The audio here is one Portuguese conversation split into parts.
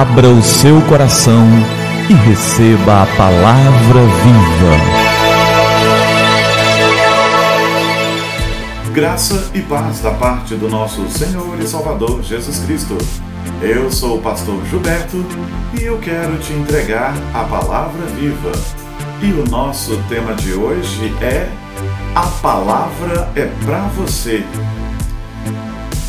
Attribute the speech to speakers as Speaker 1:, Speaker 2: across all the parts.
Speaker 1: abra o seu coração e receba a palavra viva.
Speaker 2: Graça e paz da parte do nosso Senhor e Salvador Jesus Cristo. Eu sou o pastor Gilberto e eu quero te entregar a palavra viva. E o nosso tema de hoje é A palavra é para você.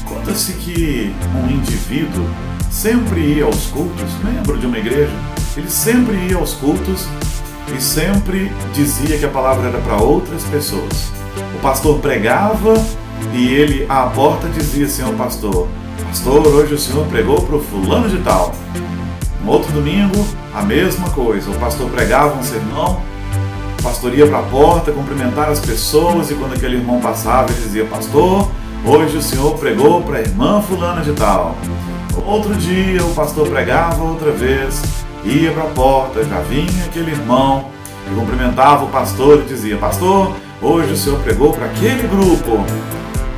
Speaker 2: Conta-se que um indivíduo sempre ia aos cultos, membro de uma igreja, ele sempre ia aos cultos e sempre dizia que a palavra era para outras pessoas. O pastor pregava e ele à porta dizia assim ao pastor: Pastor, hoje o senhor pregou para o fulano de tal. No outro domingo, a mesma coisa. O pastor pregava um sermão, o pastor ia para a porta cumprimentar as pessoas e quando aquele irmão passava, ele dizia: Pastor, hoje o senhor pregou para a irmã fulana de tal. Outro dia, o pastor pregava outra vez, ia para a porta, já vinha aquele irmão e cumprimentava o pastor e dizia: Pastor, hoje o senhor pregou para aquele grupo.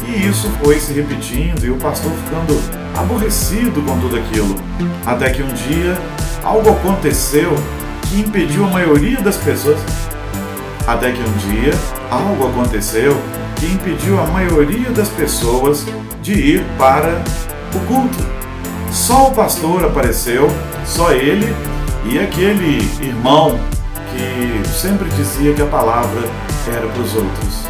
Speaker 2: E isso foi se repetindo e o pastor ficando aborrecido com tudo aquilo. Até que um dia algo aconteceu que impediu a maioria das pessoas. Até que um dia algo aconteceu que impediu a maioria das pessoas de ir para o culto. Só o pastor apareceu, só ele e aquele irmão que sempre dizia que a palavra era para os outros.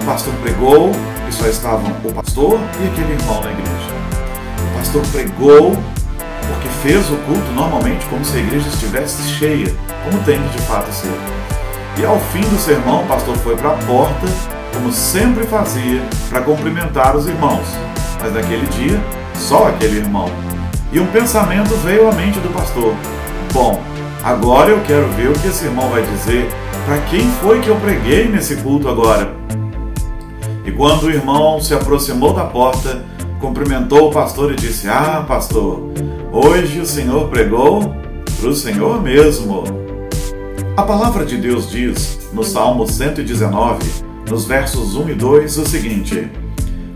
Speaker 2: O pastor pregou e só estavam o pastor e aquele irmão na igreja. O pastor pregou porque fez o culto normalmente como se a igreja estivesse cheia, como tem de fato ser. E ao fim do sermão, o pastor foi para a porta, como sempre fazia, para cumprimentar os irmãos. Mas naquele dia, só aquele irmão. E um pensamento veio à mente do pastor: Bom, agora eu quero ver o que esse irmão vai dizer. Para quem foi que eu preguei nesse culto agora? E quando o irmão se aproximou da porta, cumprimentou o pastor e disse: Ah, pastor, hoje o senhor pregou para o senhor mesmo. A palavra de Deus diz, no Salmo 119, nos versos 1 e 2, o seguinte: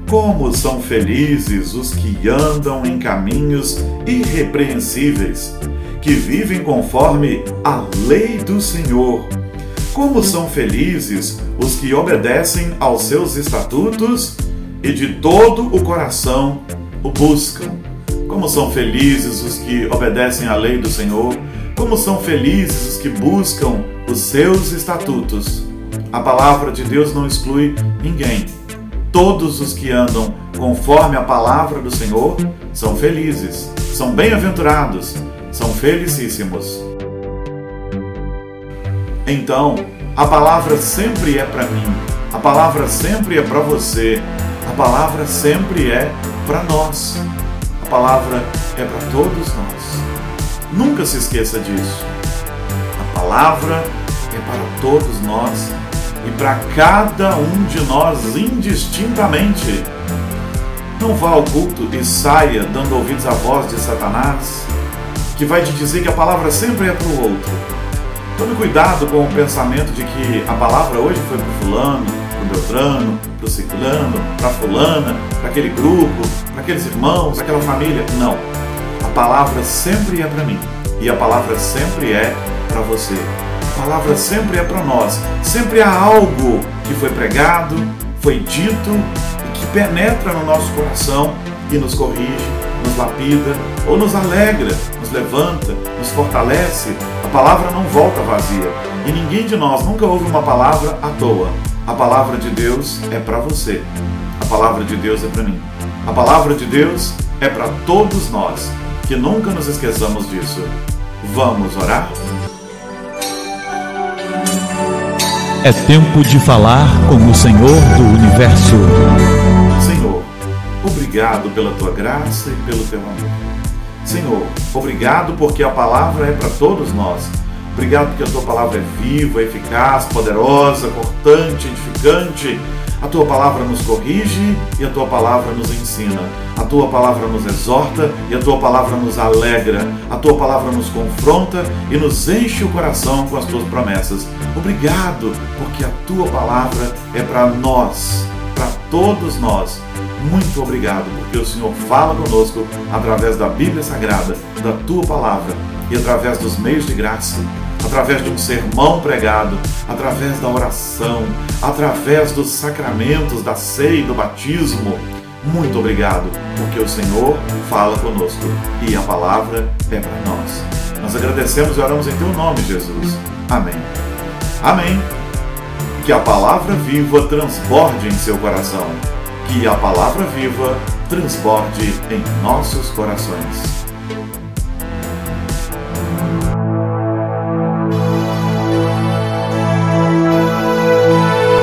Speaker 2: Como são felizes os que andam em caminhos irrepreensíveis, que vivem conforme a lei do Senhor. Como são felizes os que obedecem aos seus estatutos e de todo o coração o buscam. Como são felizes os que obedecem à lei do Senhor. Como são felizes os que buscam os seus estatutos. A palavra de Deus não exclui ninguém. Todos os que andam conforme a palavra do Senhor são felizes, são bem-aventurados, são felicíssimos. Então, a palavra sempre é para mim, a palavra sempre é para você, a palavra sempre é para nós, a palavra é para todos nós. Nunca se esqueça disso. A palavra é para todos nós e para cada um de nós indistintamente. Não vá ao culto e saia dando ouvidos à voz de Satanás, que vai te dizer que a palavra sempre é para o outro. Tome cuidado com o pensamento de que a palavra hoje foi para fulano, para Beltrano, para ciclano, para fulana, para aquele grupo, para aqueles irmãos, aquela família. Não. A palavra sempre é para mim e a palavra sempre é para você. Palavra sempre é para nós. Sempre há algo que foi pregado, foi dito e que penetra no nosso coração e nos corrige, nos lapida ou nos alegra, nos levanta, nos fortalece. A palavra não volta vazia e ninguém de nós nunca ouve uma palavra à toa. A palavra de Deus é para você. A palavra de Deus é para mim. A palavra de Deus é para todos nós. Que nunca nos esqueçamos disso. Vamos orar?
Speaker 1: É tempo de falar com o Senhor do Universo.
Speaker 2: Senhor, obrigado pela tua graça e pelo teu amor. Senhor, obrigado porque a palavra é para todos nós. Obrigado porque a tua palavra é viva, eficaz, poderosa, cortante, edificante. A tua palavra nos corrige e a tua palavra nos ensina. A tua palavra nos exorta e a tua palavra nos alegra. A tua palavra nos confronta e nos enche o coração com as tuas promessas. Obrigado, porque a tua palavra é para nós, para todos nós. muito obrigado, porque o Senhor fala conosco através da Bíblia Sagrada, da tua palavra e através dos meios de graça, através de um sermão pregado, através da oração, através dos sacramentos da ceia e do batismo. Muito obrigado, porque o Senhor fala conosco e a palavra é para nós. Nós agradecemos e oramos em teu nome, Jesus. Amém. Amém. Que a palavra viva transborde em seu coração. Que a palavra viva transborde em nossos corações.